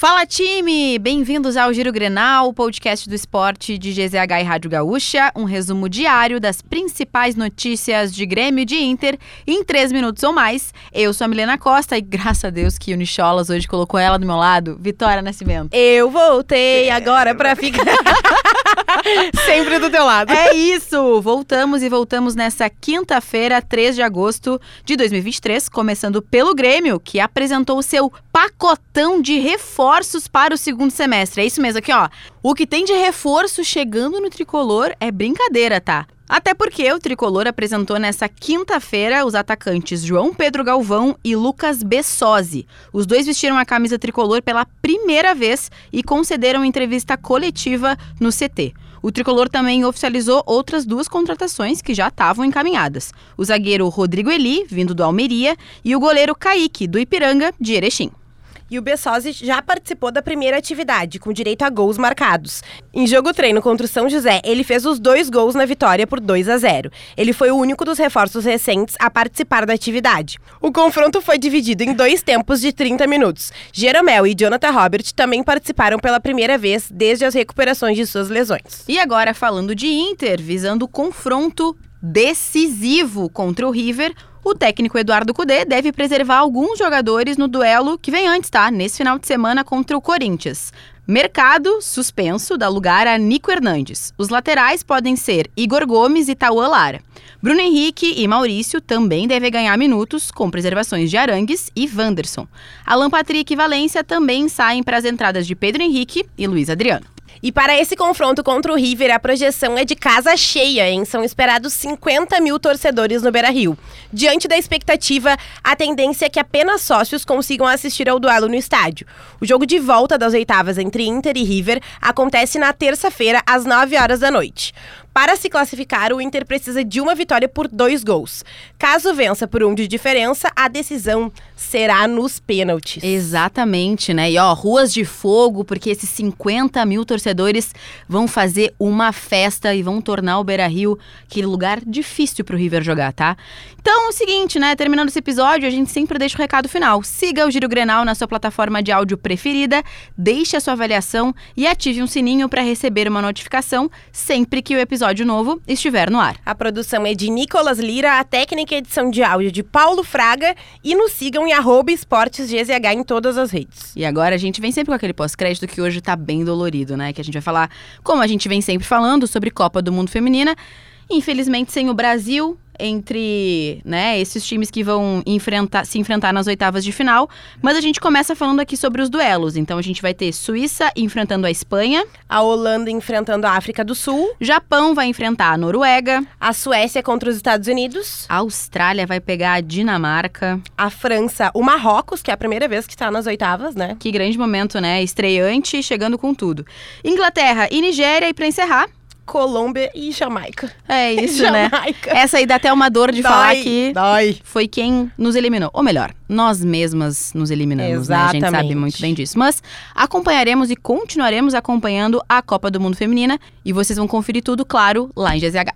Fala time! Bem-vindos ao Giro Grenal, podcast do esporte de GZH e Rádio Gaúcha, um resumo diário das principais notícias de Grêmio e de Inter em três minutos ou mais. Eu sou a Milena Costa e graças a Deus que o Nicholas hoje colocou ela do meu lado, Vitória Nascimento. Eu voltei agora pra ficar sempre do teu lado. É isso! Voltamos e voltamos nessa quinta-feira, 3 de agosto de 2023, começando pelo Grêmio, que apresentou o seu pacotão de reforços para o segundo semestre. É isso mesmo aqui, ó. O que tem de reforço chegando no tricolor é brincadeira, tá? Até porque o tricolor apresentou nessa quinta-feira os atacantes João Pedro Galvão e Lucas Bessosi. Os dois vestiram a camisa tricolor pela primeira vez e concederam entrevista coletiva no CT. O tricolor também oficializou outras duas contratações que já estavam encaminhadas: o zagueiro Rodrigo Eli, vindo do Almeria, e o goleiro Kaique, do Ipiranga, de Erechim. E o Bessosi já participou da primeira atividade, com direito a gols marcados. Em jogo treino contra o São José, ele fez os dois gols na vitória por 2 a 0. Ele foi o único dos reforços recentes a participar da atividade. O confronto foi dividido em dois tempos de 30 minutos. Jeromel e Jonathan Robert também participaram pela primeira vez desde as recuperações de suas lesões. E agora falando de Inter, visando o confronto decisivo contra o River, o técnico Eduardo Cudê deve preservar alguns jogadores no duelo que vem antes, tá? Nesse final de semana contra o Corinthians. Mercado, suspenso, dá lugar a Nico Hernandes. Os laterais podem ser Igor Gomes e Tauan Lara. Bruno Henrique e Maurício também devem ganhar minutos, com preservações de Arangues e Wanderson. Alan Patrick e Valência também saem para as entradas de Pedro Henrique e Luiz Adriano. E para esse confronto contra o River, a projeção é de casa cheia, hein? São esperados 50 mil torcedores no Beira Rio. Diante da expectativa, a tendência é que apenas sócios consigam assistir ao duelo no estádio. O jogo de volta das oitavas entre Inter e River acontece na terça-feira, às 9 horas da noite. Para se classificar, o Inter precisa de uma vitória por dois gols. Caso vença por um de diferença, a decisão será nos pênaltis. Exatamente, né? E ó, ruas de fogo, porque esses 50 mil torcedores vão fazer uma festa e vão tornar o Beira Rio aquele lugar difícil pro River jogar, tá? Então é o seguinte, né? Terminando esse episódio, a gente sempre deixa o recado final. Siga o Giro Grenal na sua plataforma de áudio preferida, deixe a sua avaliação e ative um sininho para receber uma notificação sempre que o episódio novo estiver no ar. A produção é de Nicolas Lira, a técnica e edição de áudio de Paulo Fraga e nos sigam em arroba esportesgzh em todas as redes. E agora a gente vem sempre com aquele pós-crédito que hoje tá bem dolorido, né? Que a gente vai falar, como a gente vem sempre falando, sobre Copa do Mundo Feminina. Infelizmente, sem o Brasil, entre né, esses times que vão enfrentar, se enfrentar nas oitavas de final. Mas a gente começa falando aqui sobre os duelos. Então a gente vai ter Suíça enfrentando a Espanha. A Holanda enfrentando a África do Sul. Japão vai enfrentar a Noruega. A Suécia contra os Estados Unidos. A Austrália vai pegar a Dinamarca. A França, o Marrocos, que é a primeira vez que está nas oitavas, né? Que grande momento, né? Estreante, chegando com tudo. Inglaterra e Nigéria. E para encerrar, Colômbia e Jamaica. É isso, né? Essa aí dá até uma dor de Dói, falar que dói. foi quem nos eliminou. Ou melhor, nós mesmas nos eliminamos, né? A gente sabe Exatamente. muito bem disso. Mas acompanharemos e continuaremos acompanhando a Copa do Mundo Feminina. E vocês vão conferir tudo, claro, lá em GZH.